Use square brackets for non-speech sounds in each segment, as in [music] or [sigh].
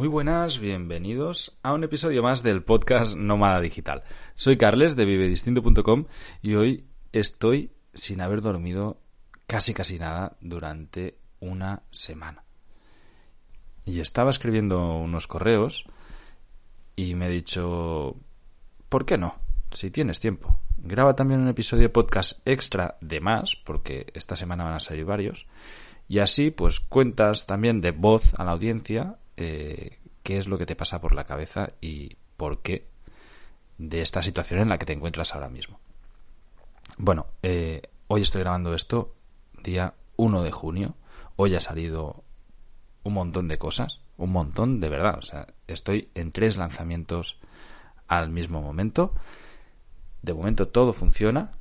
Muy buenas, bienvenidos a un episodio más del podcast Nómada Digital. Soy Carles de vivedistinto.com y hoy estoy sin haber dormido casi casi nada durante una semana. Y estaba escribiendo unos correos y me he dicho, ¿por qué no? Si tienes tiempo. Graba también un episodio de podcast extra de más, porque esta semana van a salir varios. Y así, pues cuentas también de voz a la audiencia eh, qué es lo que te pasa por la cabeza y por qué de esta situación en la que te encuentras ahora mismo. Bueno, eh, hoy estoy grabando esto día 1 de junio. Hoy ha salido un montón de cosas, un montón de verdad. O sea, estoy en tres lanzamientos al mismo momento. De momento todo funciona,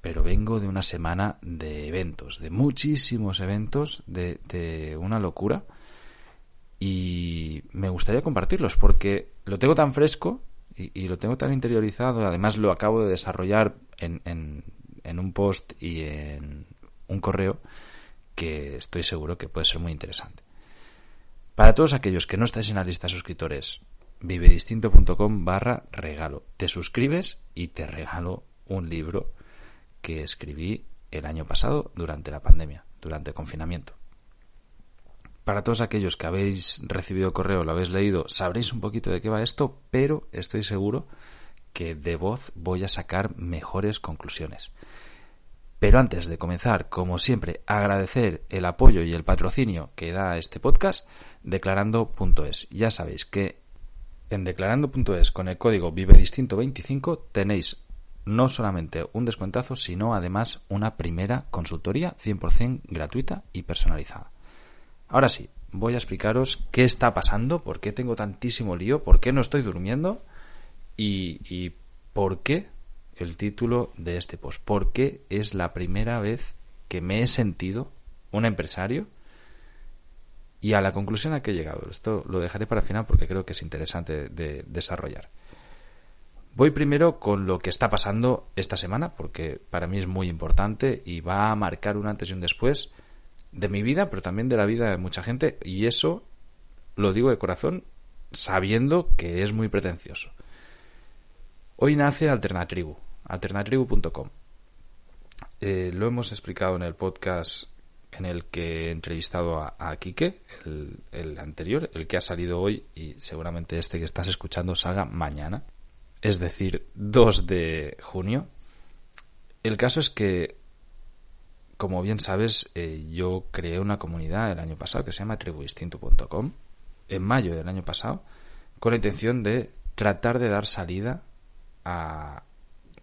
pero vengo de una semana de eventos, de muchísimos eventos, de, de una locura. Y me gustaría compartirlos porque lo tengo tan fresco y, lo tengo tan interiorizado. Además, lo acabo de desarrollar en, en, un post y en un correo que estoy seguro que puede ser muy interesante. Para todos aquellos que no estáis en la lista de suscriptores, vivedistinto.com barra regalo. Te suscribes y te regalo un libro que escribí el año pasado durante la pandemia, durante el confinamiento. Para todos aquellos que habéis recibido correo, lo habéis leído, sabréis un poquito de qué va esto, pero estoy seguro que de voz voy a sacar mejores conclusiones. Pero antes de comenzar, como siempre, agradecer el apoyo y el patrocinio que da este podcast, declarando.es. Ya sabéis que en declarando.es con el código vivedistinto25 tenéis no solamente un descuentazo, sino además una primera consultoría 100% gratuita y personalizada. Ahora sí, voy a explicaros qué está pasando, por qué tengo tantísimo lío, por qué no estoy durmiendo y, por qué el título de este post. Porque es la primera vez que me he sentido un empresario y a la conclusión a que he llegado. Esto lo dejaré para el final porque creo que es interesante de desarrollar. Voy primero con lo que está pasando esta semana porque para mí es muy importante y va a marcar un antes y un después de mi vida, pero también de la vida de mucha gente y eso lo digo de corazón sabiendo que es muy pretencioso. Hoy nace Alternatribu, alternatribu.com. Eh, lo hemos explicado en el podcast en el que he entrevistado a, a Quique, el, el, anterior, el que ha salido hoy y seguramente este que estás escuchando salga mañana, es decir, 2 de junio. El caso es que, como bien sabes, eh, yo creé una comunidad el año pasado que se llama tribudistinto.com, en mayo del año pasado, con la intención de tratar de dar salida a,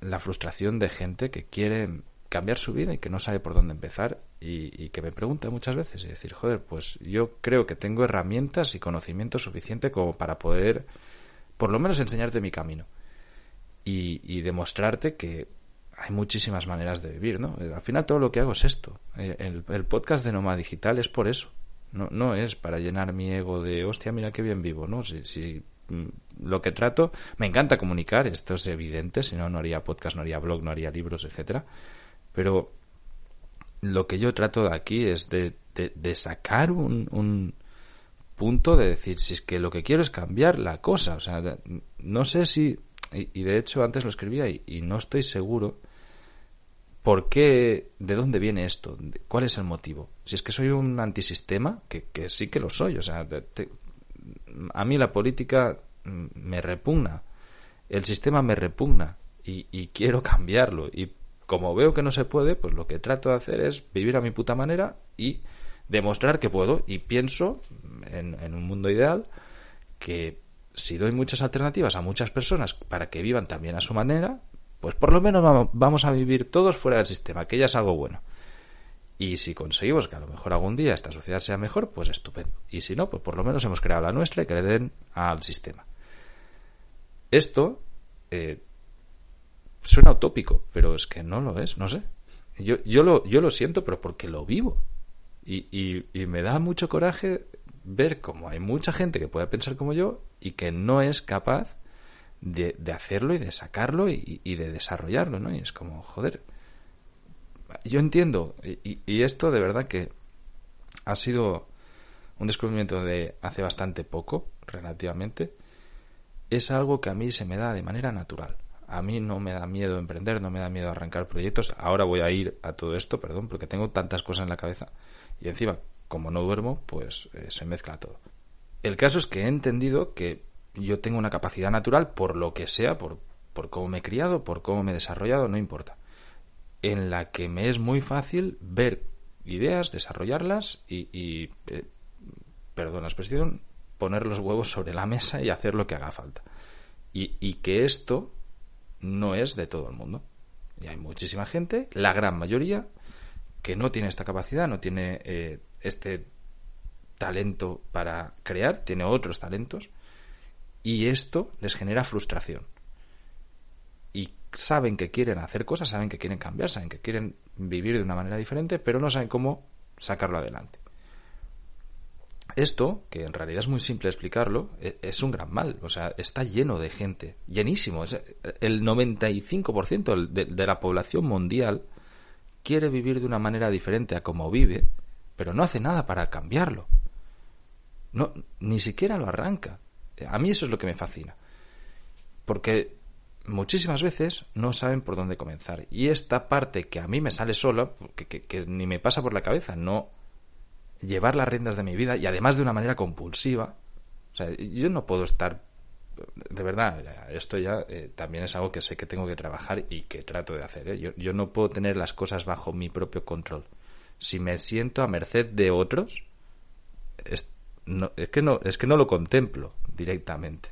la frustración de gente que quiere cambiar su vida y que no sabe por dónde empezar y, que me pregunta muchas veces y decir, joder, pues yo creo que tengo herramientas y conocimiento suficiente como para poder por lo menos enseñarte mi camino y, demostrarte que hay muchísimas maneras de vivir, ¿no? Al final todo lo que hago es esto. Eh, el, podcast de Noma Digital es por eso. No, no es para llenar mi ego de, hostia, mira qué bien vivo, ¿no? Si, si Mm, lo que trato, me encanta comunicar, esto es evidente, si no, no haría podcast, no haría blog, no haría libros, etcétera. Pero lo que yo trato de aquí es de, de, sacar un, un, punto de decir, si es que lo que quiero es cambiar la cosa, o sea, no sé si, y, de hecho antes lo escribía y, y, no estoy seguro por qué, de dónde viene esto, cuál es el motivo. Si es que soy un antisistema, que, sí que lo soy, o sea, a mí la política me repugna, el sistema me repugna y, quiero cambiarlo. Y como veo que no se puede, pues lo que trato de hacer es vivir a mi puta manera y demostrar que puedo. Y pienso, en, en un mundo ideal, que si doy muchas alternativas a muchas personas para que vivan también a su manera, pues por lo menos vamos a vivir todos fuera del sistema, que ya es algo bueno. Y si conseguimos que a lo mejor algún día esta sociedad sea mejor, pues estupendo. Y si no, pues por lo menos hemos creado la nuestra y que le den al sistema. Esto eh, suena utópico, pero es que no lo es, no sé. Yo, yo, lo, yo lo siento, pero porque lo vivo. Y, y, y me da mucho coraje ver cómo hay mucha gente que puede pensar como yo y que no es capaz de, hacerlo y de sacarlo y, y, de desarrollarlo, ¿no? Y es como, joder, yo entiendo, y, esto de verdad que ha sido un descubrimiento de hace bastante poco, relativamente, es algo que a mí se me da de manera natural. A mí no me da miedo emprender, no me da miedo arrancar proyectos. Ahora voy a ir a todo esto, perdón, porque tengo tantas cosas en la cabeza. Y encima, como no duermo, pues eh, se mezcla todo. El caso es que he entendido que yo tengo una capacidad natural, por lo que sea, por, por cómo me he criado, por cómo me he desarrollado, no importa. En la que me es muy fácil ver ideas, desarrollarlas y, y eh, perdón la expresión, poner los huevos sobre la mesa y hacer lo que haga falta. Y, y que esto no es de todo el mundo. Y hay muchísima gente, la gran mayoría, que no tiene esta capacidad, no tiene eh, este talento para crear, tiene otros talentos, y esto les genera frustración. Y saben que quieren hacer cosas, saben que quieren cambiar, saben que quieren vivir de una manera diferente, pero no saben cómo sacarlo adelante. Esto, que en realidad es muy simple explicarlo, e, es un gran mal. O sea, está lleno de gente, llenísimo. El 95% de la población mundial quiere vivir de una manera diferente a como vive, pero no hace nada para cambiarlo. No, ni siquiera lo arranca. A mí eso es lo que me fascina. Porque muchísimas veces no saben por dónde comenzar. Y esta parte que a mí me sale sola, que, que ni me pasa por la cabeza, no llevar las riendas de mi vida y además de una manera compulsiva. O sea, yo no puedo estar, de verdad, esto ya eh, también es algo que sé que tengo que trabajar y que trato de hacer. ¿eh? Yo, yo no puedo tener las cosas bajo mi propio control. Si me siento a merced de otros, no, es que no, es que no lo contemplo directamente.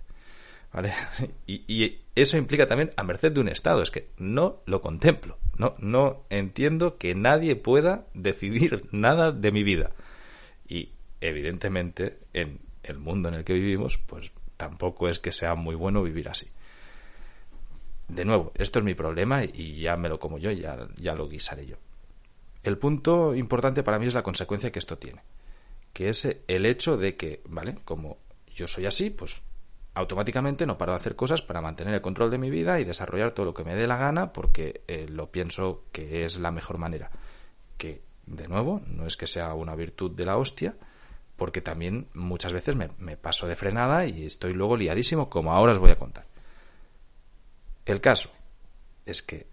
¿Vale? [laughs] Y, y, eso implica también a merced de un Estado, es que no lo contemplo, no, no entiendo que nadie pueda decidir nada de mi vida. Y evidentemente en el mundo en el que vivimos, pues tampoco es que sea muy bueno vivir así. De nuevo, esto es mi problema y ya me lo como yo ya, ya lo guisaré yo. El punto importante para mí es la consecuencia que esto tiene, que es el hecho de que, ¿vale? Como yo soy así, pues automáticamente no paro de hacer cosas para mantener el control de mi vida y desarrollar todo lo que me dé la gana porque eh, lo pienso que es la mejor manera. Que de nuevo, no es que sea una virtud de la hostia, porque también muchas veces me, paso de frenada y estoy luego liadísimo, como ahora os voy a contar. El caso es que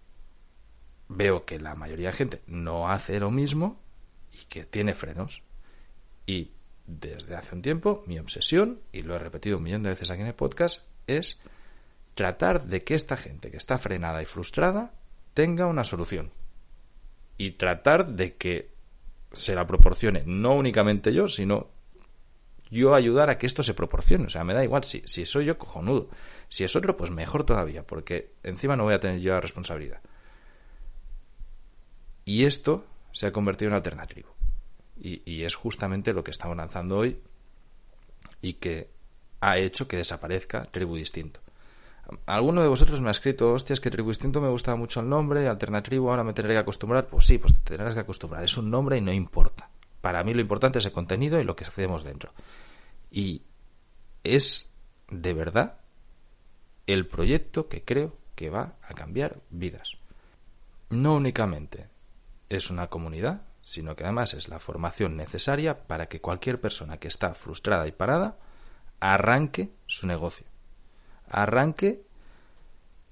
veo que la mayoría de gente no hace lo mismo y que tiene frenos. Y desde hace un tiempo mi obsesión, y lo he repetido un millón de veces aquí en el podcast, es tratar de que esta gente que está frenada y frustrada tenga una solución y tratar de que se la proporcione no únicamente yo, sino yo ayudar a que esto se proporcione. O sea, me da igual, si, si soy yo, cojonudo. Si es otro, pues mejor todavía, porque encima no voy a tener yo la responsabilidad. Y esto se ha convertido en alternativo. Y, es justamente lo que estamos lanzando hoy y que ha hecho que desaparezca Tribu Distinto. Alguno de vosotros me ha escrito, hostias, que Tribu Distinto me gustaba mucho el nombre, Alternativo, ahora me tendré que acostumbrar. Pues sí, pues te tendrás que acostumbrar. Es un nombre y no importa. Para mí lo importante es el contenido y lo que hacemos dentro. Y es, de verdad, el proyecto que creo que va a cambiar vidas. No únicamente es una comunidad, sino que además es la formación necesaria para que cualquier persona que está frustrada y parada arranque su negocio arranque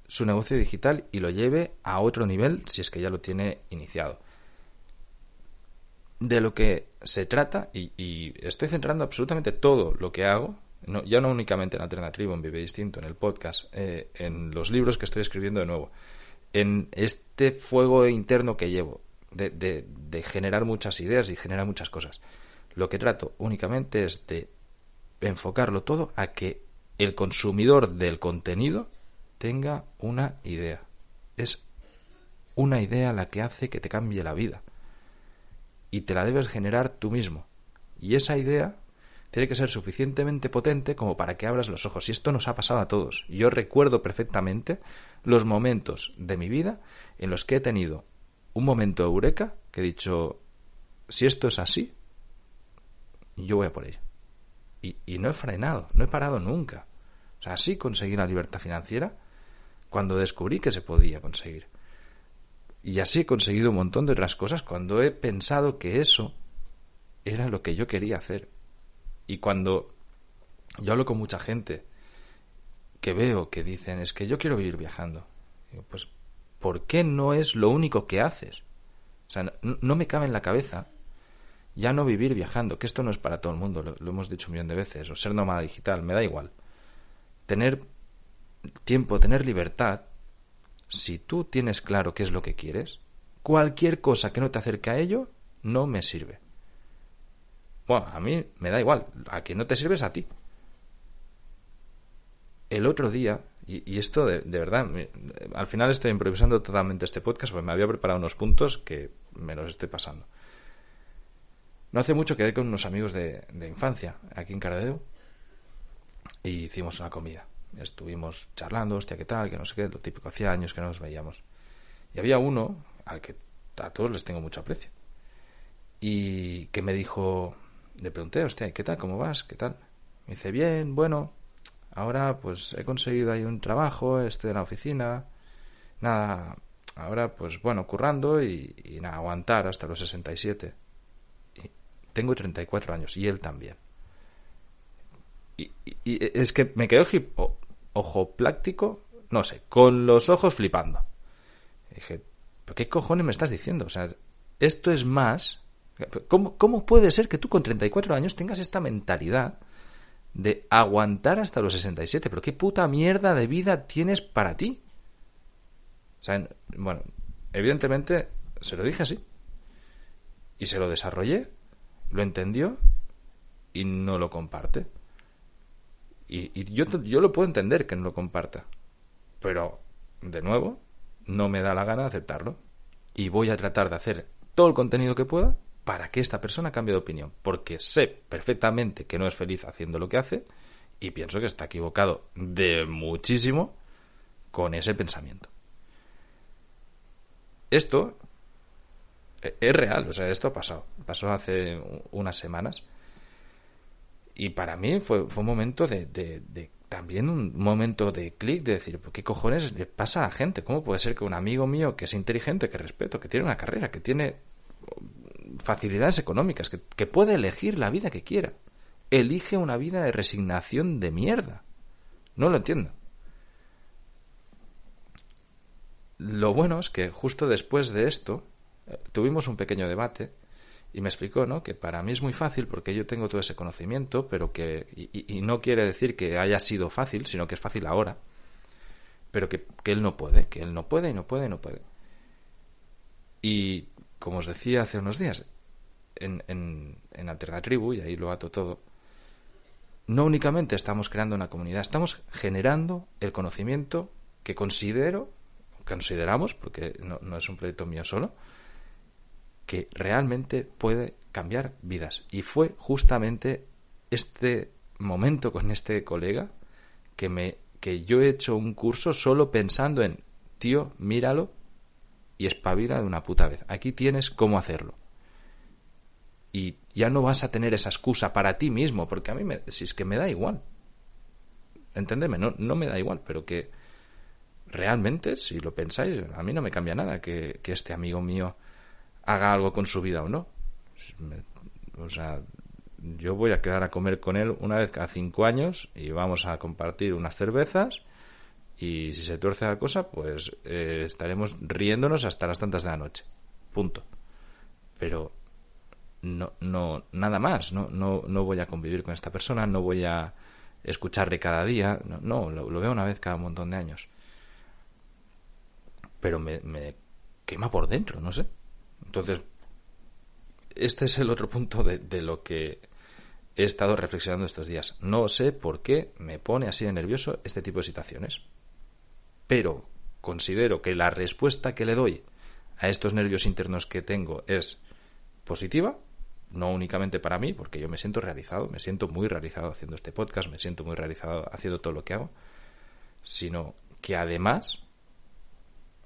su negocio digital y lo lleve a otro nivel si es que ya lo tiene iniciado. De lo que se trata, y, estoy centrando absolutamente todo lo que hago, no, ya no únicamente en Alternativo, en Vive Distinto, en el podcast, eh, en los libros que estoy escribiendo de nuevo, en este fuego interno que llevo, de, generar muchas ideas y generar muchas cosas. Lo que trato únicamente es de enfocarlo todo a que el consumidor del contenido tenga una idea. Es una idea la que hace que te cambie la vida. Y te la debes generar tú mismo. Y esa idea tiene que ser suficientemente potente como para que abras los ojos. Y esto nos ha pasado a todos. Yo recuerdo perfectamente los momentos de mi vida en los que he tenido un momento eureka que he dicho, si esto es así, yo voy a por ello. Y, no he frenado, no he parado nunca. O sea, así conseguí la libertad financiera cuando descubrí que se podía conseguir. Y así he conseguido un montón de otras cosas cuando he pensado que eso era lo que yo quería hacer. Y cuando Yo hablo con mucha gente que veo que dicen, es que yo quiero vivir viajando. pues, ¿por qué no es lo único que haces? O sea, no, me cabe en la cabeza ya no vivir viajando, que esto no es para todo el mundo, lo, hemos dicho un millón de veces, o ser nómada digital, me da igual. Tener tiempo, tener libertad, si tú tienes claro qué es lo que quieres, cualquier cosa que no te acerque a ello no me sirve. Bueno, a mí me da igual, a que no te sirves a ti. El otro día, y, esto de, verdad, al final estoy improvisando totalmente este podcast porque me había preparado unos puntos que me los estoy pasando. No hace mucho quedé con unos amigos de, de infancia aquí en Cardedeu y hicimos una comida. Estuvimos charlando, hostia, ¿qué tal? Que no sé qué, lo típico, hacía años que no nos veíamos. Y había uno al que a todos les tengo mucho aprecio. Y que me dijo, le pregunté, hostia, ¿qué tal? ¿Cómo vas? ¿Qué tal? Me dice, bien, bueno, ahora pues he conseguido ahí un trabajo, estoy en la oficina, nada, ahora pues bueno, currando y, y nada, aguantar hasta los 67. Y tengo 34 años y él también. Y, es que me quedo ojo pláctico, no sé, con los ojos flipando. dije, ¿pero qué cojones me estás diciendo? O sea, esto es más... ¿Cómo, ¿Cómo puede ser que tú con 34 años tengas esta mentalidad de aguantar hasta los 67? ¿Pero qué puta mierda de vida tienes para ti? Bueno, evidentemente se lo dije así. Y se lo desarrollé, lo entendió y no lo comparte. Y, yo, yo lo puedo entender que no lo comparta. Pero, de nuevo, no me da la gana de aceptarlo. Y voy a tratar de hacer todo el contenido que pueda para que esta persona cambie de opinión. Porque sé perfectamente que no es feliz haciendo lo que hace y pienso que está equivocado de muchísimo con ese pensamiento. Esto e, es real, o sea, esto ha pasado. Pasó hace unas semanas y para mí fue, fue un momento de, de, también un momento de clic, de decir, ¿qué cojones le pasa a la gente? ¿Cómo puede ser que un amigo mío que es inteligente, que respeto, que tiene una carrera, que tiene facilidades económicas, que, puede elegir la vida que quiera, elige una vida de resignación de mierda? No lo entiendo. Lo bueno es que justo después de esto eh, tuvimos un pequeño debate y me explicó, ¿no? Que para mí es muy fácil porque yo tengo todo ese conocimiento, pero que, y, no quiere decir que haya sido fácil, sino que es fácil ahora, pero que, que, él no puede, que él no puede y no puede y no puede. Y como os decía hace unos días, en, en, Tribu, y ahí lo ato todo, no únicamente estamos creando una comunidad, estamos generando el conocimiento que considero, consideramos, porque no, no es un proyecto mío solo, que realmente puede cambiar vidas. Y fue justamente este momento con este colega que me que yo he hecho un curso solo pensando en tío, míralo y espabila de una puta vez. Aquí tienes cómo hacerlo. Y ya no vas a tener esa excusa para ti mismo, porque a mí me, si es que me da igual. Entendedme, no, no me da igual, pero que realmente, si lo pensáis, a mí no me cambia nada que, que este amigo mío haga algo con su vida o no. O sea, yo voy a quedar a comer con él una vez cada cinco años y vamos a compartir unas cervezas y si se tuerce la cosa, pues eh, estaremos riéndonos hasta las tantas de la noche. Punto. Pero no, no, nada más. No, no, no voy a convivir con esta persona, no voy a escucharle cada día. No, lo, veo una vez cada montón de años. Pero me, me quema por dentro, no sé. Entonces, este es el otro punto de, lo que he estado reflexionando estos días. No sé por qué me pone así de nervioso este tipo de situaciones. Pero considero que la respuesta que le doy a estos nervios internos que tengo es positiva, no únicamente para mí, porque yo me siento realizado, me siento muy realizado haciendo este podcast, me siento muy realizado haciendo todo lo que hago, sino que además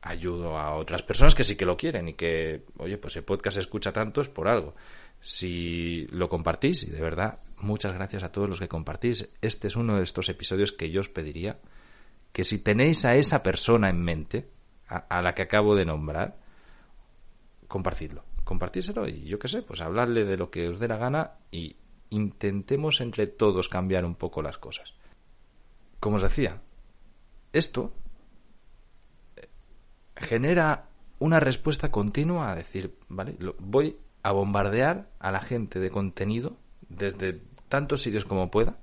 ayudo a otras personas que sí que lo quieren y que, oye, pues el podcast se escucha tanto es por algo. Si lo compartís, y de verdad, muchas gracias a todos los que compartís, este es uno de estos episodios que yo os pediría que si tenéis a esa persona en mente, a, la que acabo de nombrar, compartidlo. Compartíselo y yo qué sé, pues hablarle de lo que os dé la gana y, intentemos entre todos cambiar un poco las cosas. Como os decía, esto eh, genera una respuesta continua a decir, ¿vale? Voy a bombardear a la gente de contenido desde tantos sitios como pueda,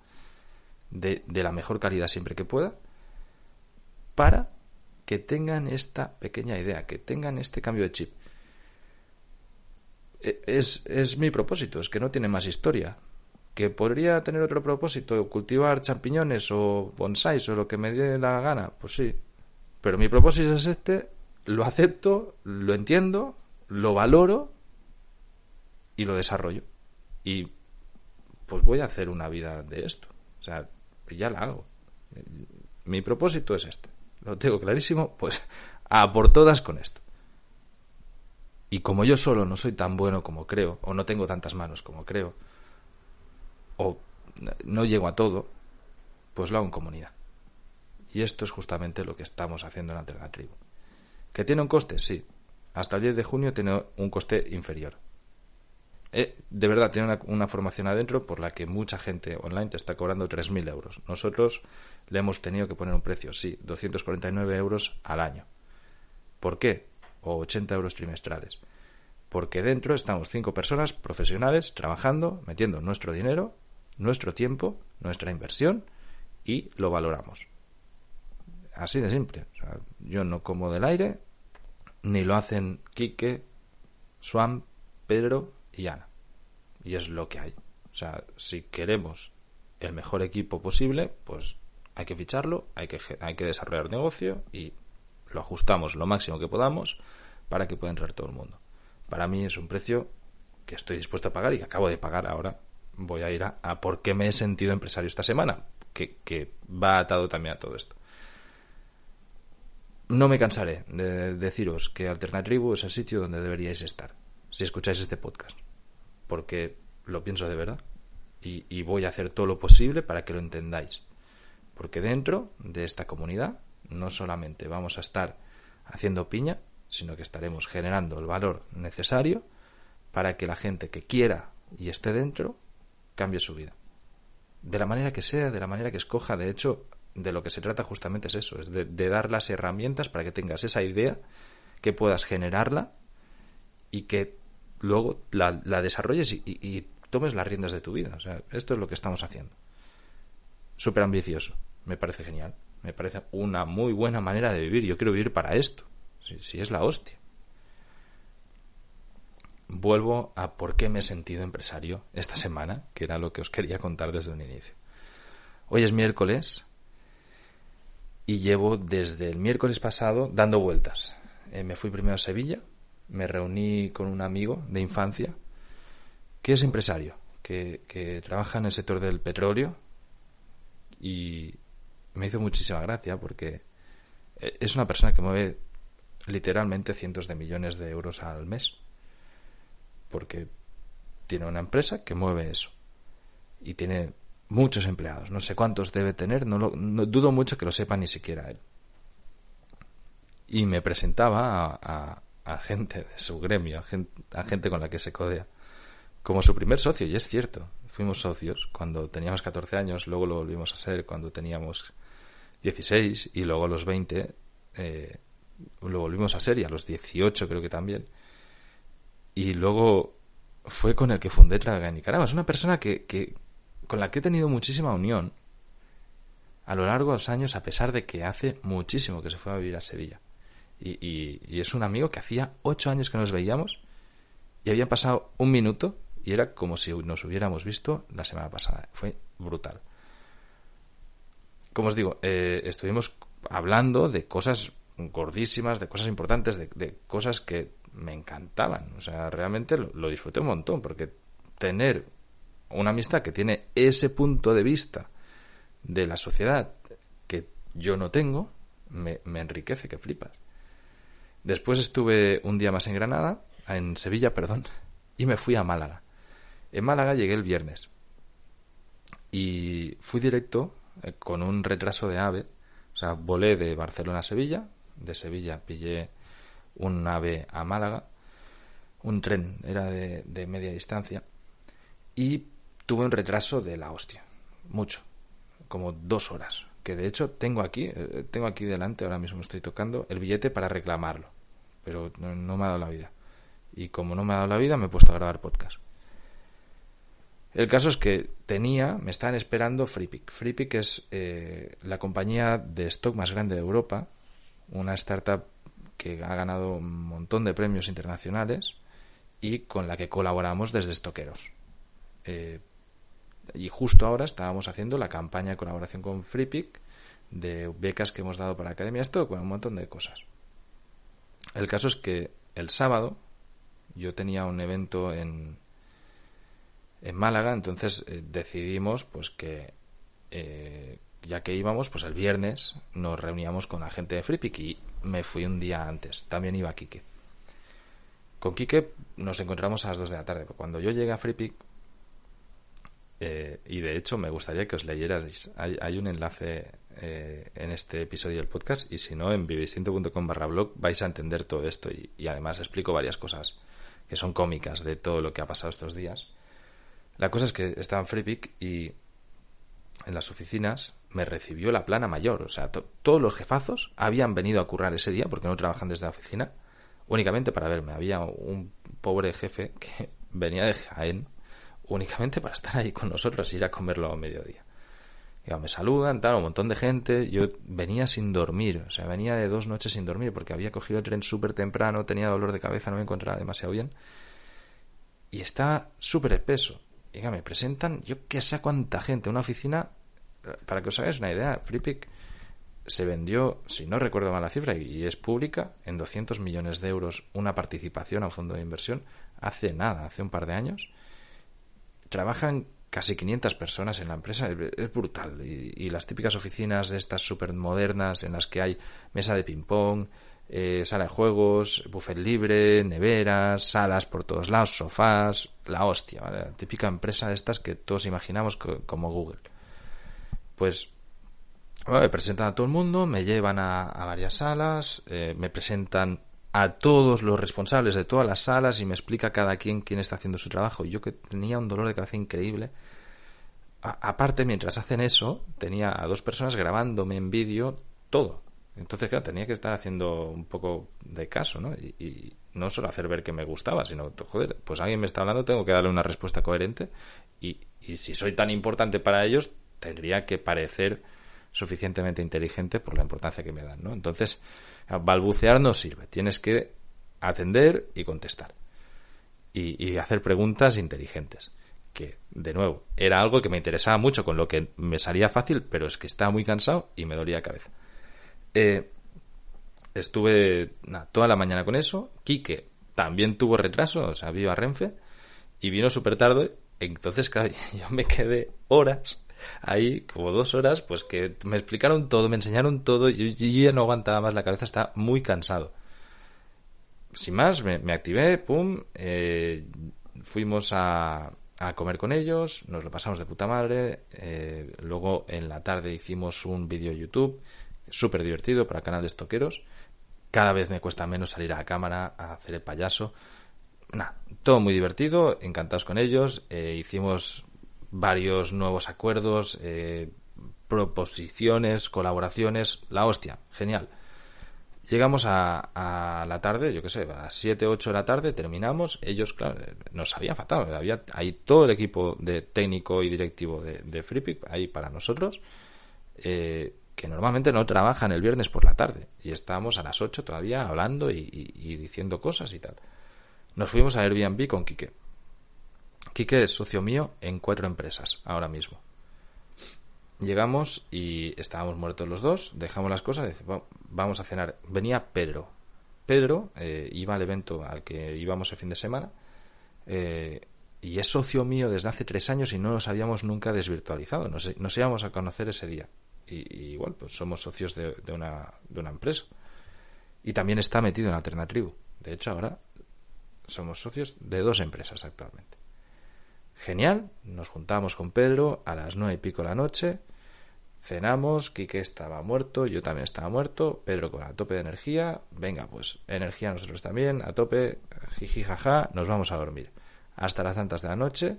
de la mejor calidad siempre que pueda, para que tengan esta pequeña idea, que tengan este cambio de chip. E, es, es mi propósito, es que no tiene más historia. Que podría tener otro propósito, cultivar champiñones o bonsáis o lo que me dé la gana, pues sí. Pero mi propósito es este, lo acepto, lo entiendo, lo valoro y lo desarrollo. Y pues voy a hacer una vida de esto. O sea, ya la hago. Mi propósito es este. Lo tengo clarísimo, pues [laughs] a por todas con esto. Y como yo solo no soy tan bueno como creo, o no tengo tantas manos como creo, o no llego a todo, pues lo hago en comunidad. Y esto es justamente lo que estamos haciendo en Alternatribu. ¿Que tiene un coste? Sí. Hasta el 10 de junio tiene un coste inferior. Eh, de verdad, tiene una, una, formación adentro por la que mucha gente online te está cobrando 3.000 euros. Nosotros le hemos tenido que poner un precio, sí, 249 euros al año. ¿Por qué? o 80 euros trimestrales. Porque dentro estamos cinco personas profesionales trabajando, metiendo nuestro dinero, nuestro tiempo, nuestra inversión y lo valoramos. Así de simple. yo no como del aire, ni lo hacen Quique, Swan, Pedro y Ana. Y es lo que hay. O sea, si queremos el mejor equipo posible, pues hay que ficharlo, hay que, hay que desarrollar negocio y lo ajustamos lo máximo que podamos para que pueda entrar todo el mundo. Para mí es un precio que estoy dispuesto a pagar y que acabo de pagar ahora. Voy a ir a, por qué me he sentido empresario esta semana, que, que va atado también a todo esto. No me cansaré de deciros que Alternatribu es el sitio donde deberíais estar, si escucháis este podcast, porque lo pienso de verdad y voy a hacer todo lo posible para que lo entendáis. Porque dentro de esta comunidad no solamente vamos a estar haciendo piña, sino que estaremos generando el valor necesario para que la gente que quiera y esté dentro cambie su vida. De la manera que sea, de la manera que escoja, de hecho, de lo que se trata justamente es eso, es de, dar las herramientas para que tengas esa idea, que puedas generarla y que luego la, desarrolles y, y, tomes las riendas de tu vida. O sea, esto es lo que estamos haciendo. Súper ambicioso, me parece genial. Me parece una muy buena manera de vivir. Yo quiero vivir para esto. Si, es la hostia. Vuelvo a por qué me he sentido empresario esta semana, que era lo que os quería contar desde un inicio. Hoy es miércoles y llevo desde el miércoles pasado dando vueltas. Eh, me fui primero a Sevilla, me reuní con un amigo de infancia que es empresario, que, que trabaja en el sector del petróleo y me hizo muchísima gracia porque eh, es una persona que mueve literalmente cientos de millones de euros al mes. Porque tiene una empresa que mueve eso. Y tiene muchos empleados. No sé cuántos debe tener, no, lo, dudo mucho que lo sepa ni siquiera él. Y me presentaba a, gente de su gremio, a gente, a gente con la que se codea, como su primer socio, y es cierto. Fuimos socios cuando teníamos 14 años, luego lo volvimos a ser cuando teníamos 16 y luego a los 20 eh, lo volvimos a ser y a los 18 creo que también. Y luego fue con el que fundé Traga Nicaragua. Es una persona que, que, con la que he tenido muchísima unión a lo largo de los años, a pesar de que hace muchísimo que se fue a vivir a Sevilla. Y, y, y es un amigo que hacía ocho años que nos veíamos y había pasado un minuto y era como si nos hubiéramos visto la semana pasada. Fue brutal. Como os digo, eh, estuvimos hablando de cosas gordísimas, de cosas importantes, de, cosas que me encantaban. O sea, realmente lo, disfruté un montón, porque tener una amistad que tiene ese punto de vista de la sociedad que yo no tengo, me, me enriquece, que flipas. Después estuve un día más en Granada, en Sevilla, perdón, y me fui a Málaga. En Málaga llegué el viernes y fui directo eh, con un retraso de ave. O sea, volé de Barcelona a Sevilla, de Sevilla pillé un ave a Málaga, un tren, era de, media distancia, y tuve un retraso de la hostia. Mucho. Como dos horas. Que de hecho tengo aquí, eh, tengo aquí delante, ahora mismo estoy tocando, el billete para reclamarlo. Pero no, me ha dado la vida. Y como no me ha dado la vida, me he puesto a grabar podcast. El caso es que tenía, me estaban esperando FreePick. FreePick es eh, la compañía de stock más grande de Europa, una startup que ha ganado un montón de premios internacionales y con la que colaboramos desde Estoqueros. Eh, y justo ahora estábamos haciendo la campaña de colaboración con FreePick de becas que hemos dado para Academia Stock, con un montón de cosas. El caso es que el sábado yo tenía un evento en, en Málaga, entonces eh, decidimos pues que eh, ya que íbamos, pues el viernes nos reuníamos con la gente de FreePick y me fui un día antes. También iba Quique. Con Quique nos encontramos a las 2 de la tarde. Cuando yo llegué a FreePick, eh, y de hecho me gustaría que os leyerais, hay, un enlace eh, en este episodio del podcast y si no en vividistinto.com barra blog vais a entender todo esto y, además explico varias cosas que son cómicas de todo lo que ha pasado estos días. La cosa es que estaba en FreePick y en las oficinas me recibió la plana mayor. O sea, todos los jefazos habían venido a currar ese día porque no trabajan desde la oficina únicamente para verme. Había un pobre jefe que [laughs] venía de Jaén únicamente para estar ahí con nosotros y ir a comerlo a mediodía. Y me saludan, tal, un montón de gente. Yo venía sin dormir, o sea, venía de dos noches sin dormir porque había cogido el tren súper temprano, tenía dolor de cabeza, no me encontraba demasiado bien. Y está súper espeso. Y me presentan, yo que sé cuánta gente, una oficina, para que os hagáis una idea, FreePick se vendió, si no recuerdo mal la cifra, y es pública, en 200 millones de euros una participación a un fondo de inversión hace nada, hace un par de años. Trabajan casi 500 personas en la empresa, es brutal. Y, las típicas oficinas de estas súper modernas en las que hay mesa de ping-pong, eh, sala de juegos, buffet libre, neveras, salas por todos lados, sofás, la hostia, ¿vale? La típica empresa de estas que todos imaginamos como Google. Pues me presentan a todo el mundo, me llevan a, varias salas, eh, me presentan a todos los responsables de todas las salas y me explica cada quien quién está haciendo su trabajo. Yo que tenía un dolor de cabeza increíble. aparte, mientras hacen eso, tenía a dos personas grabándome en vídeo todo. Entonces, claro, tenía que estar haciendo un poco de caso, ¿no? Y, no solo hacer ver que me gustaba, sino, joder, pues alguien me está hablando, tengo que darle una respuesta coherente. Y, y si soy tan importante para ellos, tendría que parecer suficientemente inteligente por la importancia que me dan, ¿no? Entonces, balbucear no sirve. Tienes que atender y contestar. Y, hacer preguntas inteligentes. Que, de nuevo, era algo que me interesaba mucho, con lo que me salía fácil, pero es que estaba muy cansado y me dolía la cabeza. Eh, estuve toda la mañana con eso. Quique también tuvo retraso, o sea, vio a Renfe y vino súper tarde. Entonces, [laughs] yo me quedé horas ahí, como dos horas, pues que me explicaron todo, me enseñaron todo, y yo, ya no aguantaba más, la cabeza está muy cansado. Sin más, me, activé, pum, eh, fuimos a, a comer con ellos, nos lo pasamos de puta madre, eh, luego en la tarde hicimos un vídeo YouTube, súper divertido para canal de estoqueros, cada vez me cuesta menos salir a la cámara a hacer el payaso, nada, todo muy divertido, encantados con ellos, eh, hicimos varios nuevos acuerdos, eh, proposiciones, colaboraciones, la hostia, genial. Llegamos a, a la tarde, yo qué sé, a las 7, 8 de la tarde, terminamos. Ellos, claro, nos había fatal. Había ahí todo el equipo de técnico y directivo de, de FreePick ahí para nosotros, eh, que normalmente no trabajan el viernes por la tarde. Y estábamos a las 8 todavía hablando y, diciendo cosas y tal. Nos fuimos a Airbnb con Quique. Quique es socio mío en cuatro empresas ahora mismo. Llegamos y estábamos muertos los dos, dejamos las cosas, vamos a cenar. Venía Pedro. Pedro eh, iba al evento al que íbamos el fin de semana eh, y es socio mío desde hace tres años y no nos habíamos nunca desvirtualizado. Nos, nos íbamos a conocer ese día. Y, igual, pues somos socios de, una, de una empresa. Y también está metido en Alternatribu. De hecho, ahora somos socios de dos empresas actualmente. Genial, nos juntamos con Pedro a las nueve y pico de la noche, cenamos, Quique estaba muerto, yo también estaba muerto, Pedro con a tope de energía, venga, pues energía nosotros también, a tope, jiji jaja, nos vamos a dormir. Hasta las tantas de la noche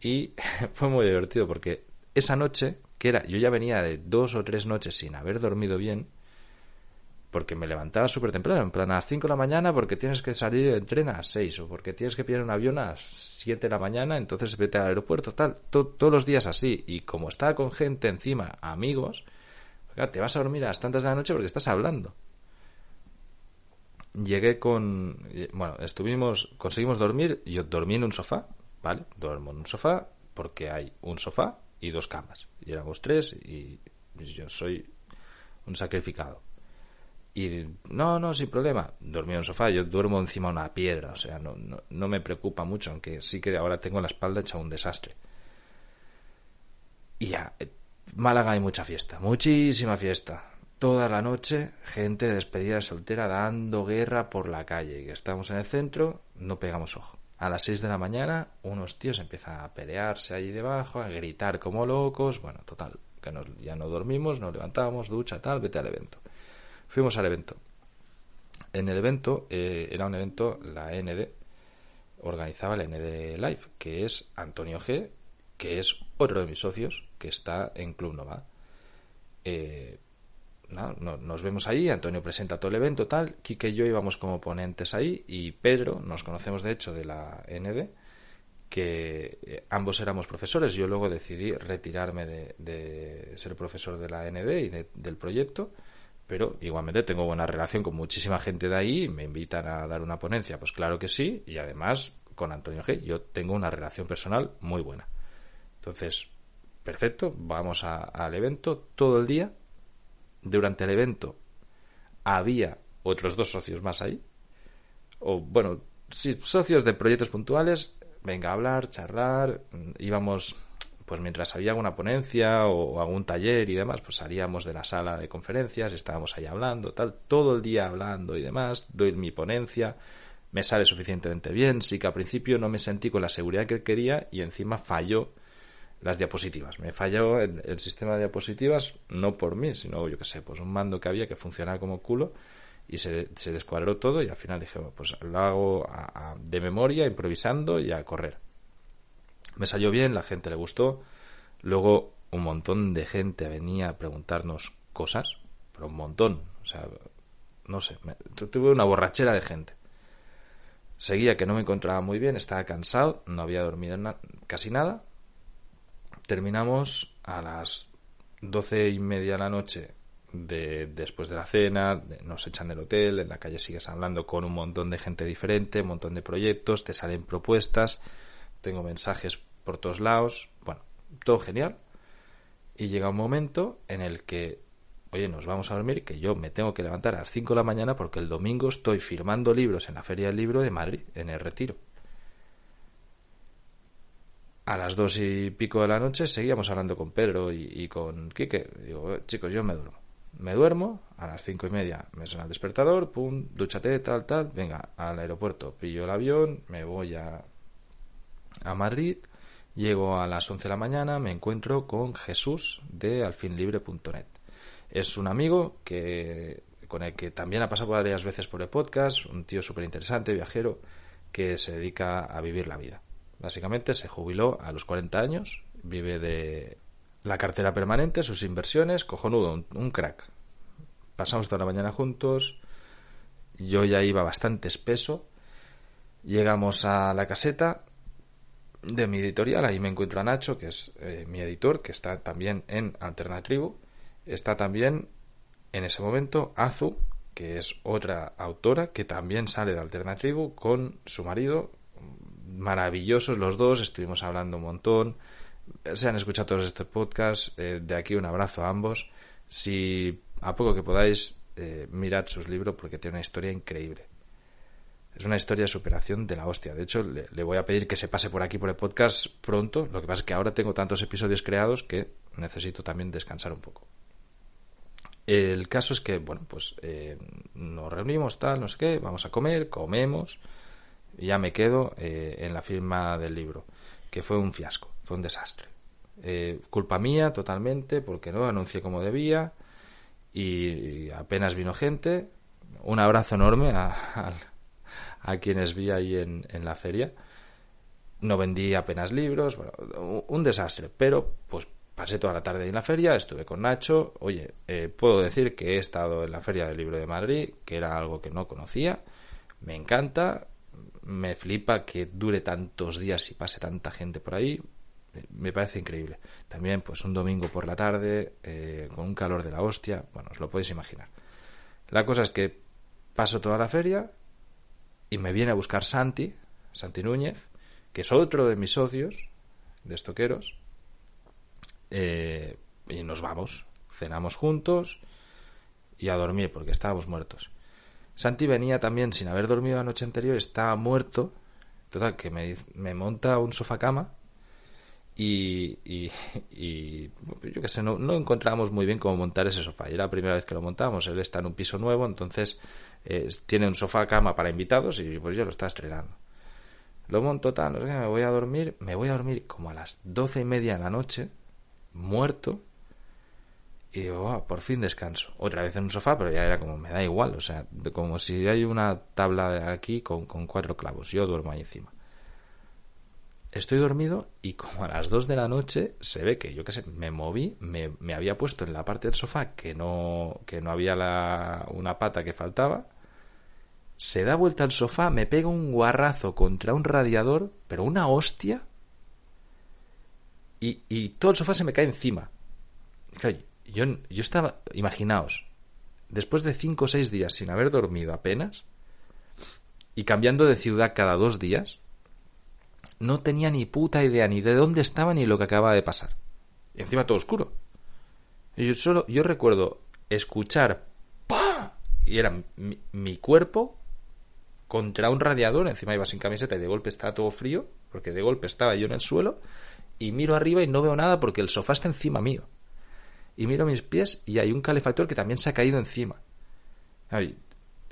Y [laughs] fue muy divertido porque esa noche, que era, yo ya venía de dos o tres noches sin haber dormido bien, porque me levantaba súper temprano, en plan a las 5 de la mañana porque tienes que salir de tren a las 6 o porque tienes que pillar un avión a las 7 de la mañana, entonces vete al aeropuerto, tal, todos los días así. Y como estaba con gente encima, amigos, te vas a dormir a las tantas de la noche porque estás hablando. Llegué con, bueno, estuvimos, conseguimos dormir, yo dormí en un sofá, ¿vale? Duermo en un sofá porque hay un sofá y dos camas. Y éramos tres y yo soy un sacrificado. Y no, no, sin problema. Dormí en un sofá, yo duermo encima de una piedra, o sea, no, no, me preocupa mucho, aunque sí que ahora tengo la espalda hecha un desastre. Y ya, eh, Málaga hay mucha fiesta, muchísima fiesta. Toda la noche, gente de despedida soltera dando guerra por la calle. Y estamos en el centro, no pegamos ojo. A las 6 de la mañana, unos tíos empiezan a pelearse allí debajo, a gritar como locos. Bueno, total, que ya no dormimos, nos levantamos, ducha, tal, vete al evento. Fuimos al evento. En el evento, eh, era un evento, la ND, organizaba la ND Live, que es Antonio G, que es otro de mis socios, que está en Club Nova. Eh, nos vemos ahí, Antonio presenta todo el evento, tal, Kike y yo íbamos como ponentes ahí, y Pedro, nos conocemos de hecho de la ND, que eh, ambos éramos profesores, yo luego decidí retirarme de, ser profesor de la ND y del proyecto, pero igualmente tengo buena relación con muchísima gente de ahí, me invitan a dar una ponencia, pues claro que sí, y además con Antonio G, yo tengo una relación personal muy buena. Entonces, perfecto, vamos al evento todo el día. Durante el evento había otros dos socios más ahí, o bueno, sí, socios de proyectos puntuales, venga a hablar, charlar, íbamos pues mientras había alguna ponencia o, algún taller y demás, pues salíamos de la sala de conferencias, estábamos ahí hablando, tal, todo el día hablando y demás, doy mi ponencia, me sale suficientemente bien, sí que al principio no me sentí con la seguridad que quería y encima falló las diapositivas. Me falló el, sistema de diapositivas, no por mí, sino yo que sé, pues un mando que había que funcionaba como culo y se, se descuadró todo y al final dije, pues lo hago de memoria, improvisando y a correr. Me salió bien, la gente le gustó. Luego un montón de gente venía a preguntarnos cosas, pero un montón. O sea, no sé, tuve una borrachera de gente. Seguía que no me encontraba muy bien, estaba cansado, no había dormido casi nada. Terminamos a las doce y media de la noche de, después de la cena, nos echan del hotel, en la calle sigues hablando con un montón de gente diferente, un montón de proyectos, te salen propuestas tengo mensajes por todos lados, bueno, todo genial. Y llega un momento en el que, oye, nos vamos a dormir, que yo me tengo que levantar a las 5 de la mañana porque el domingo estoy firmando libros en la Feria del Libro de Madrid, en el Retiro. A las dos y pico de la noche seguíamos hablando con Pedro y, con Quique. Digo, chicos, yo me duermo. Me duermo, a las cinco y media me suena el despertador, pum, dúchate, tal, tal, venga, al aeropuerto, pillo el avión, me voy a, a Madrid, llego a las 11 de la mañana, me encuentro con Jesús de alfinlibre.net. Es un amigo que con el que también ha pasado varias veces por el podcast, un tío súper interesante, viajero, que se dedica a vivir la vida. Básicamente se jubiló a los 40 años, vive de la cartera permanente, sus inversiones, cojonudo, un crack. Pasamos toda la mañana juntos, yo ya iba bastante espeso, llegamos a la caseta, de mi editorial. Ahí me encuentro a Nacho, que es eh, mi editor, que está también en Alternativo. Está también en ese momento Azu, que es otra autora que también sale de Alternativo con su marido. Maravillosos los dos, estuvimos hablando un montón. Se han escuchado todos estos podcasts. Eh, de aquí un abrazo a ambos. Si a poco que podáis, eh, mirad sus libros porque tiene una historia increíble. Es una historia de superación de la hostia. De hecho, le, voy a pedir que se pase por aquí por el podcast pronto. Lo que pasa es que ahora tengo tantos episodios creados que necesito también descansar un poco. El caso es que, bueno, pues eh, nos reunimos, tal, no sé qué, vamos a comer, comemos, ya me quedo eh, en la firma del libro, que fue un fiasco, fue un desastre. Eh, culpa mía totalmente, porque no anuncié como debía, y apenas vino gente. Un abrazo enorme a quienes vi ahí en, en la feria. no vendí apenas libros, bueno, un desastre, pero pues pasé toda la tarde en la feria, estuve con Nacho, oye, eh, puedo decir que he estado en la Feria del Libro de Madrid, que era algo que no conocía, me encanta, me flipa que dure tantos días y pase tanta gente por ahí, me parece increíble. También pues un domingo por la tarde, eh, con un calor de la hostia, bueno, os lo podéis imaginar. La cosa es que paso toda la feria y me viene a buscar Santi, Santi Núñez, que es otro de mis socios de estoqueros, eh, y nos vamos, cenamos juntos y a dormir porque estábamos muertos. Santi venía también sin haber dormido la noche anterior, estaba muerto, total, que me, me monta un sofá cama y, [laughs] y, yo qué sé, no, no encontrábamos muy bien cómo montar ese sofá. Y era la primera vez que lo montamos, él está en un piso nuevo, entonces eh, tiene un sofá cama para invitados y pues yo lo está estrenando. Lo monto tal, no sé qué, me voy a dormir, me voy a dormir como a las doce y media de la noche, muerto, y digo, por fin descanso. Otra vez en un sofá, pero ya era como, me da igual, o sea, como si hay una tabla aquí con, con cuatro clavos, yo duermo ahí encima. Estoy dormido y como a las dos de la noche se ve que, yo qué sé, me moví, me, me había puesto en la parte del sofá que no, que no había la, una pata que faltaba, se da vuelta al sofá, me pega un guarrazo contra un radiador, pero una hostia, y, y todo el sofá se me cae encima. Yo, yo estaba, imaginaos, después de cinco o seis días sin haber dormido apenas, y cambiando de ciudad cada dos días, no tenía ni puta idea ni de dónde estaba ni lo que acababa de pasar. Y encima todo oscuro. Y yo solo, yo recuerdo escuchar ¡pa! y era mi, cuerpo contra un radiador, encima iba sin camiseta y de golpe estaba todo frío, porque de golpe estaba yo en el suelo, y miro arriba y no veo nada porque el sofá está encima mío. Y miro mis pies y hay un calefactor que también se ha caído encima. Ay,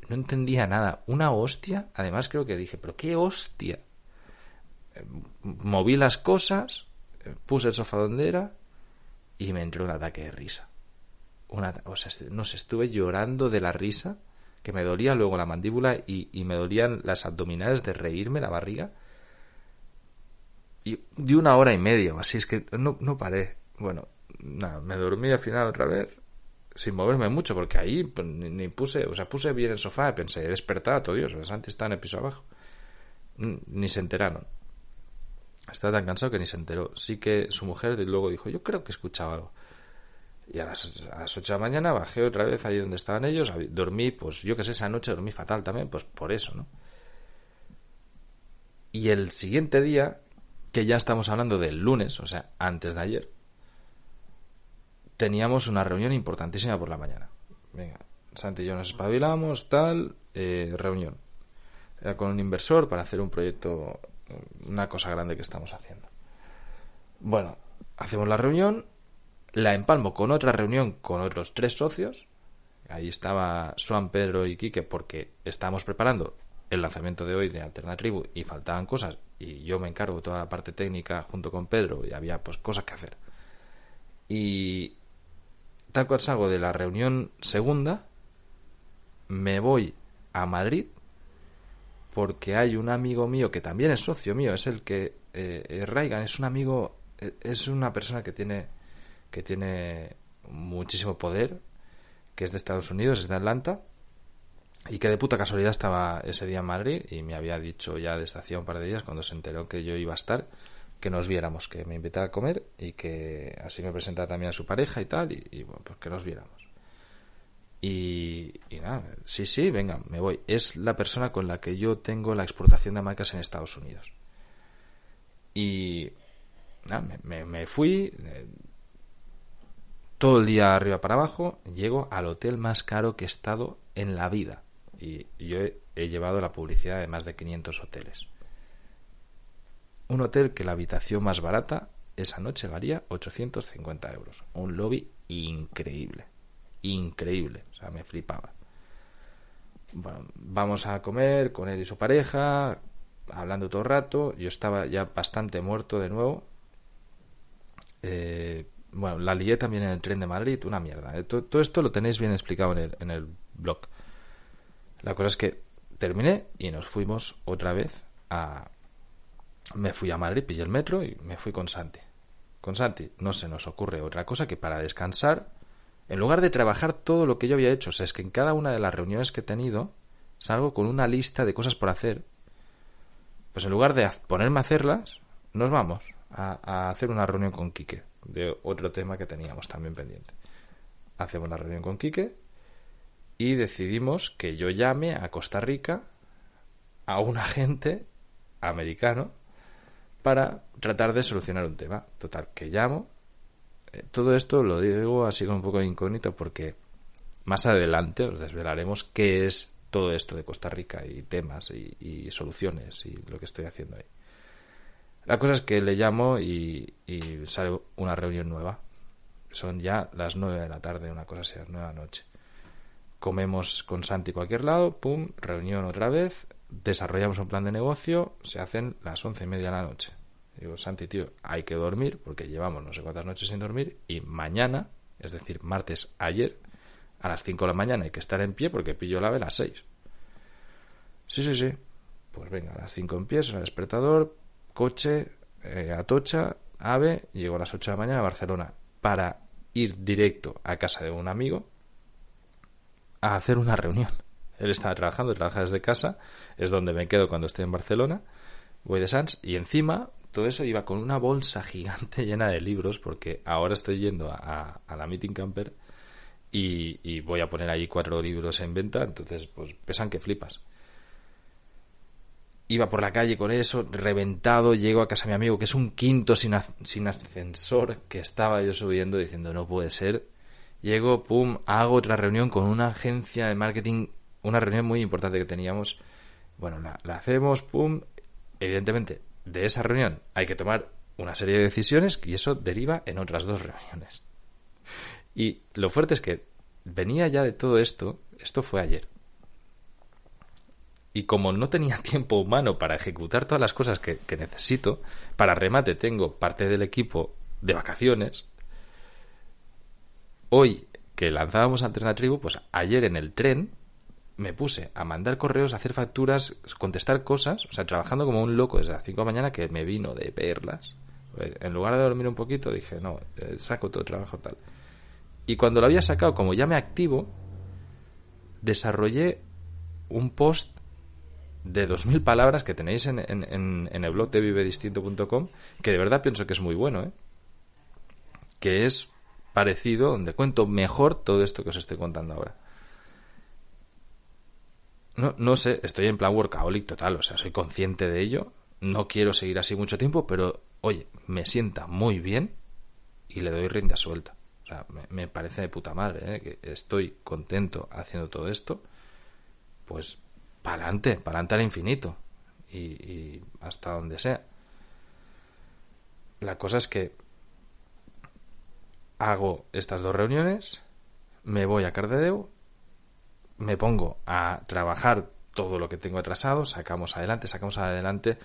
no entendía nada. Una hostia, además creo que dije, pero qué hostia. Eh, moví las cosas, eh, puse el sofá donde era y me entró un ataque de risa. Una, o sea, no sé, estuve llorando de la risa que me dolía luego la mandíbula y, me dolían las abdominales de reírme, la barriga. Y de una hora y media así, es que no, no paré. Bueno, nada, me dormí al final otra vez sin moverme mucho, porque ahí pues, ni, puse, o sea, puse bien el sofá, pensé, he despertado, todo Dios, antes está en el piso abajo. Ni se enteraron. Estaba tan cansado que ni se enteró. Sí que su mujer luego dijo, yo creo que escuchaba algo. Y a las, a las 8 de la mañana bajé otra vez ahí donde estaban ellos, dormí, pues yo que sé, esa noche dormí fatal también, pues por eso, ¿no? Y el siguiente día, que ya estamos hablando del lunes, o sea, antes de ayer, teníamos una reunión importantísima por la mañana. Venga, Santi y yo nos espabilamos, tal, eh, reunión. Era con un inversor para hacer un proyecto, una cosa grande que estamos haciendo. Bueno, hacemos la reunión la empalmo con otra reunión con otros tres socios. Ahí estaba Suan, Pedro y Quique porque estábamos preparando el lanzamiento de hoy de Alternatribu y faltaban cosas y yo me encargo de toda la parte técnica junto con Pedro y había pues cosas que hacer. Y cual salgo de la reunión segunda, me voy a Madrid porque hay un amigo mío que también es socio mío, es el que eh, Raigan, es un amigo, eh, es una persona que tiene que tiene muchísimo poder, que es de Estados Unidos, es de Atlanta, y que de puta casualidad estaba ese día en Madrid y me había dicho ya desde hacía un par de días, cuando se enteró que yo iba a estar, que nos viéramos, que me invitaba a comer y que así me presentaba también a su pareja y tal, y, bueno, pues que nos viéramos. Y, y, nada, sí, sí, venga, me voy. Es la persona con la que yo tengo la exportación de marcas en Estados Unidos. Y nada, me, me fui, eh, todo el día arriba para abajo, llego al hotel más caro que he estado en la vida. Y yo he, llevado la publicidad de más de 500 hoteles. Un hotel que la habitación más barata esa noche valía 850 euros. Un lobby increíble. Increíble. O sea, me flipaba. Bueno, vamos a comer con él y su pareja, hablando todo el rato. Yo estaba ya bastante muerto de nuevo. Eh, bueno, la lié también en el tren de Madrid, una mierda. ¿eh? Todo, esto lo tenéis bien explicado en el, en el blog. La cosa es que terminé y nos fuimos otra vez a, me fui a Madrid, pillé el metro y me fui con Santi. Con Santi no se nos ocurre otra cosa que para descansar, en lugar de trabajar todo lo que yo había hecho, o sea, es que en cada una de las reuniones que he tenido, salgo con una lista de cosas por hacer. Pues en lugar de ponerme a hacerlas, nos vamos a, a hacer una reunión con Quique, de otro tema que teníamos también pendiente. Hacemos la reunión con Quique y decidimos que yo llame a Costa Rica a un agente americano para tratar de solucionar un tema. Total, que llamo. Eh, todo esto lo digo así con un poco incógnito porque más adelante os desvelaremos qué es todo esto de Costa Rica y temas y, soluciones y lo que estoy haciendo ahí. La cosa es que le llamo y, y sale una reunión nueva. Son ya las nueve de la tarde, una cosa así, las nueve de la noche comemos con Santi cualquier lado, pum, reunión otra vez, desarrollamos un plan de negocio, se hacen las once y media de la noche. Digo, Santi, tío, hay que dormir porque llevamos no sé cuántas noches sin dormir y mañana, es decir, martes ayer, a las cinco de la mañana hay que estar en pie porque pillo la ave a las seis. Sí, sí, sí. Pues venga, a las cinco en pie, el despertador, coche, eh, atocha, ave, llego a las ocho de la mañana a Barcelona para ir directo a casa de un amigo a hacer una reunión. Él estaba trabajando, trabaja desde casa, es donde me quedo cuando estoy en Barcelona, voy de Sans y encima todo eso iba con una bolsa gigante [laughs] llena de libros porque ahora estoy yendo a, la Meeting Camper y, voy a poner ahí cuatro libros en venta, entonces pues pesan que flipas. Iba por la calle con eso, reventado, llego a casa de mi amigo, que es un quinto sin, sin ascensor, que estaba yo subiendo diciendo no puede ser, Llego, pum, hago otra reunión con una agencia de marketing, una reunión muy importante que teníamos. Bueno, la, hacemos, pum. Evidentemente, de esa reunión hay que tomar una serie de decisiones y eso deriva en otras dos reuniones. Y lo fuerte es que venía ya de todo esto, esto fue ayer. Y como no tenía [laughs] tiempo humano para ejecutar todas las cosas que, necesito, para remate tengo parte del equipo de vacaciones, hoy que lanzábamos Alterna Tribu, pues ayer en el tren me puse a mandar correos, a hacer facturas, contestar cosas, o sea, trabajando como un loco desde las 5 de la mañana que me vino de perlas. En lugar de dormir un poquito, dije, no, eh, saco todo trabajo tal. Y cuando lo había sacado, como ya me activo, desarrollé un post de 2.000 palabras que tenéis en, en, en el blog de vivedistinto.com, que de verdad pienso que es muy bueno, ¿eh? que es parecido, donde cuento mejor todo esto que os estoy contando ahora. No, no sé, estoy en plan workaholic total, o sea, soy consciente de ello, no quiero seguir así mucho tiempo, pero oye, me sienta muy bien y le doy rienda suelta. O sea, me, parece de puta madre, ¿eh? que estoy contento haciendo todo esto, pues para adelante, para adelante al infinito y, y hasta donde sea. La cosa es que hago estas dos reuniones, me voy a Cardedeu, me pongo a trabajar todo lo que tengo atrasado, sacamos adelante, sacamos adelante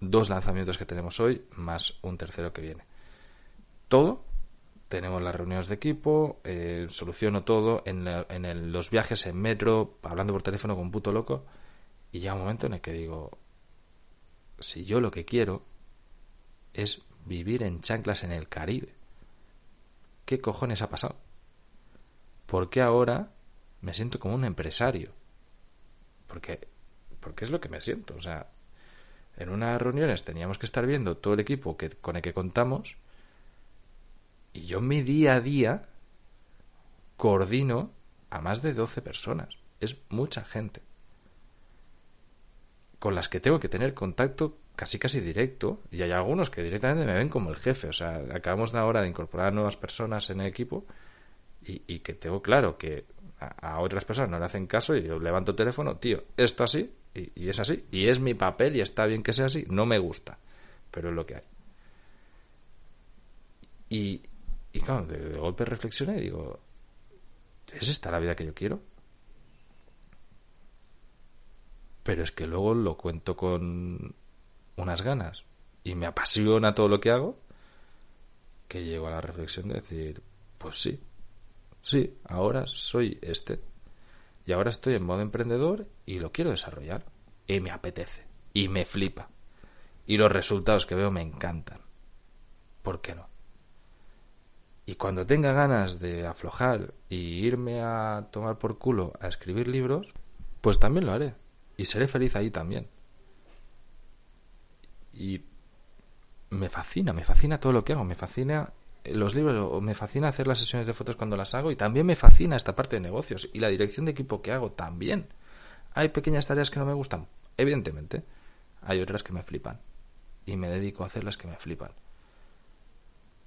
dos lanzamientos que tenemos hoy, más un tercero que viene. Todo, tenemos las reuniones de equipo, eh, soluciono todo en, en los viajes en metro, hablando por teléfono con un puto loco, y llega un momento en el que digo, si yo lo que quiero es vivir en chanclas en el Caribe, ¿qué cojones ha pasado? ¿Por qué ahora me siento como un empresario? Porque, porque es lo que me siento. O sea, en unas reuniones teníamos que estar viendo todo el equipo que, con el que contamos y yo mi día a día coordino a más de 12 personas. Es mucha gente. Con las que tengo que tener contacto casi casi directo y hay algunos que directamente me ven como el jefe. O sea, acabamos de ahora de incorporar nuevas personas en el equipo y, que tengo claro que a, otras personas no le hacen caso y yo levanto el teléfono, tío, esto así y, es así y es mi papel y está bien que sea así. No me gusta, pero es lo que hay. Y, y claro, de, de golpe reflexioné y digo, ¿es esta la vida que yo quiero? Pero es que luego lo cuento con unas ganas y me apasiona todo lo que hago, que llego a la reflexión de decir, pues sí, sí, ahora soy este. Y ahora estoy en modo emprendedor y lo quiero desarrollar. Y me apetece. Y me flipa. Y los resultados que veo me encantan. ¿Por qué no? Y cuando tenga ganas de aflojar y irme a tomar por culo a escribir libros, pues también lo haré. Y seré feliz ahí también. Y me fascina, me fascina todo lo que hago. Me fascina los libros, me fascina hacer las sesiones de fotos cuando las hago y también me fascina esta parte de negocios y la dirección de equipo que hago también. Hay pequeñas tareas que no me gustan, evidentemente. Hay otras que me flipan. Y me dedico a hacer las que me flipan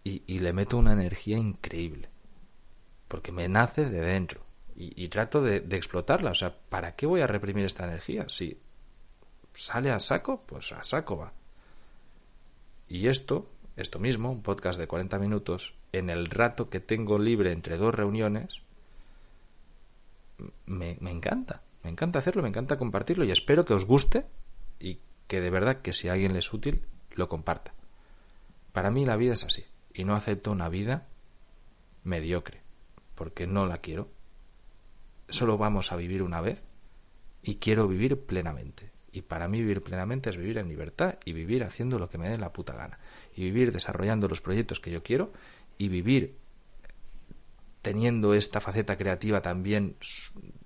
y, le meto una energía increíble. Porque me nace de dentro. Y, trato de, explotarla. O sea, ¿para qué voy a reprimir esta energía? Si sale a saco, pues a saco va. Y esto, esto mismo, un podcast de 40 minutos, en el rato que tengo libre entre dos reuniones, me, me, encanta. Me encanta hacerlo, me encanta compartirlo y espero que os guste y que de verdad que si a alguien le es útil, lo comparta. Para mí la vida es así y no acepto una vida mediocre, porque no la quiero. Solo vamos a vivir una vez y quiero vivir plenamente. Y para mí vivir plenamente es vivir en libertad y vivir haciendo lo que me dé la puta gana. Y vivir desarrollando los proyectos que yo quiero y vivir teniendo esta faceta creativa también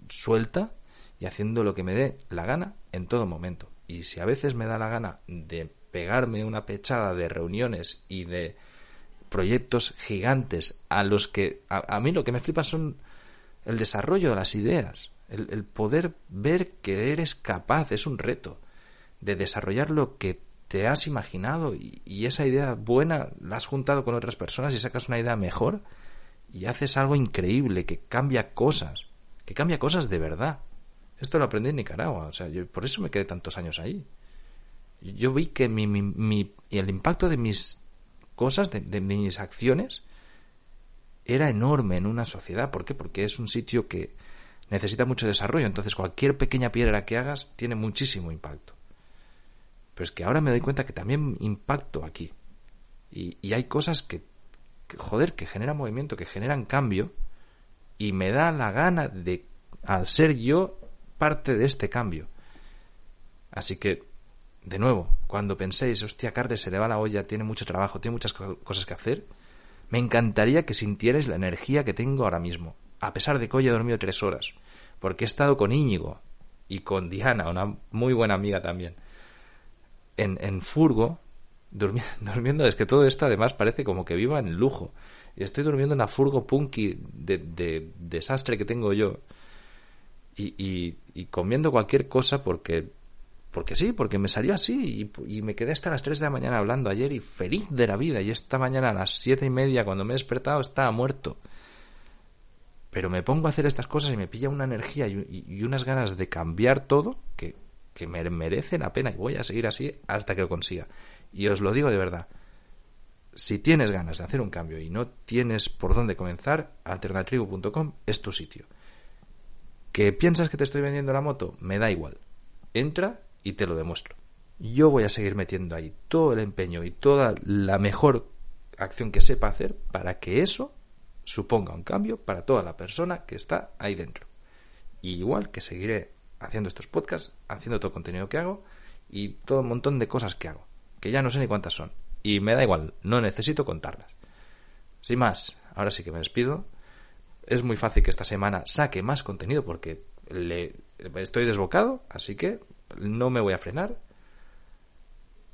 suelta y haciendo lo que me dé la gana en todo momento. Y si a veces me da la gana de pegarme una pechada de reuniones y de proyectos gigantes a los que a, mí lo que me flipa son el desarrollo de las ideas, el, poder ver que eres capaz, es un reto, de desarrollar lo que te has imaginado y, y, esa idea buena la has juntado con otras personas y sacas una idea mejor y haces algo increíble que cambia cosas, que cambia cosas de verdad. Esto lo aprendí en Nicaragua, o sea, yo por eso me quedé tantos años ahí. Yo vi que mi, mi, mi, el impacto de mis cosas, de, mis acciones, era enorme en una sociedad. ¿Por qué? Porque es un sitio que necesita mucho desarrollo. Entonces cualquier pequeña piedra que hagas tiene muchísimo impacto. Pero es que ahora me doy cuenta que también impacto aquí. Y, hay cosas que, joder, que generan movimiento, que generan cambio. Y me da la gana de, al ser yo, parte de este cambio. Así que de nuevo, cuando penséis, hostia, Carles se le va la olla, tiene mucho trabajo, tiene muchas cosas que hacer, me encantaría que sintierais la energía que tengo ahora mismo, a pesar de que hoy he dormido tres horas, porque he estado con Íñigo y con Diana, una muy buena amiga también, en, en furgo, [laughs] durmiendo, es que todo esto además parece como que viva en lujo, y estoy durmiendo en una furgo punky de, de desastre que tengo yo, y, y, y comiendo cualquier cosa porque porque sí, porque me salió así y, me quedé hasta las 3 de la mañana hablando ayer y feliz de la vida. Y esta mañana a las siete y media, cuando me he despertado, estaba muerto. Pero me pongo a hacer estas cosas y me pilla una energía y, unas ganas de cambiar todo que, que me merecen la pena y voy a seguir así hasta que lo consiga. Y os lo digo de verdad. Si tienes ganas de hacer un cambio y no tienes por dónde comenzar, alternatribu.com es tu sitio. ¿Que piensas que te estoy vendiendo la moto? Me da igual. Entra y te lo demuestro. Yo voy a seguir metiendo ahí todo el empeño y toda la mejor acción que sepa hacer para que eso suponga un cambio para toda la persona que está ahí dentro. igual que seguiré haciendo estos podcasts, haciendo todo el contenido que hago y todo un montón de cosas que hago, que ya no sé ni cuántas son. Y me da igual, no necesito contarlas. Sin más, ahora sí que me despido. Es muy fácil que esta semana saque más contenido porque le estoy desbocado, así que no me voy a frenar.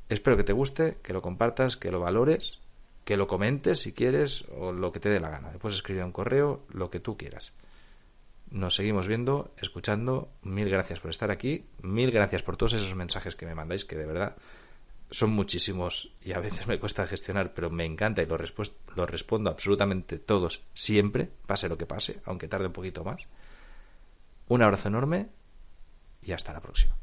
Espero que te guste, que lo compartas, que lo valores, que lo comentes si quieres o lo que te dé la gana. Puedes escribir un correo, lo que tú quieras. Nos seguimos viendo, escuchando. Mil gracias por estar aquí. Mil gracias por todos esos mensajes que me mandáis, que de verdad son muchísimos y a veces me cuesta gestionar, pero me encanta y los respondo absolutamente todos siempre, pase lo que pase, aunque tarde un poquito más. Un abrazo enorme y hasta la próxima.